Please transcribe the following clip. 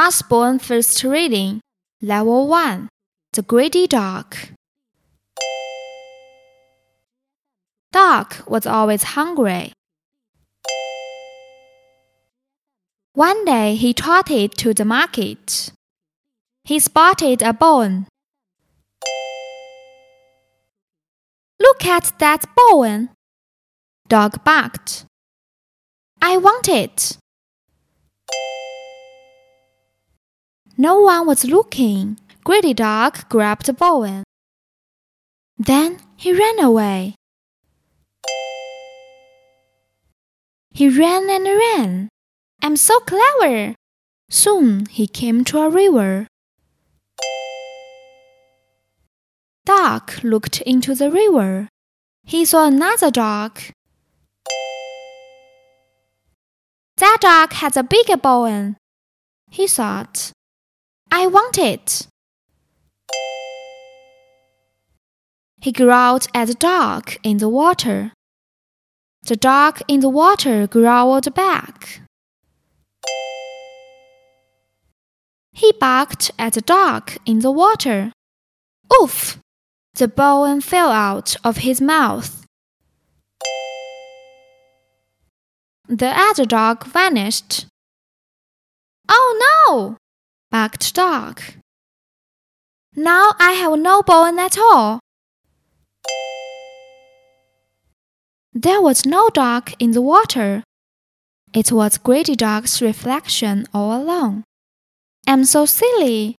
Usborne First Reading, Level 1 The Greedy Dog. Dog was always hungry. One day he trotted to the market. He spotted a bone. Look at that bone! Dog barked. I want it. No one was looking. Greedy Dog grabbed bone. Then he ran away. He ran and ran. I'm so clever. Soon he came to a river. Dog looked into the river. He saw another dog. That dog has a bigger bone. He thought. I want it. He growled at the dog in the water. The dog in the water growled back. He barked at the dog in the water. Oof! The bone fell out of his mouth. The other dog vanished. Oh no! Barked Dog. Now I have no bone at all. There was no dog in the water. It was Greedy Dog's reflection all along. I'm so silly,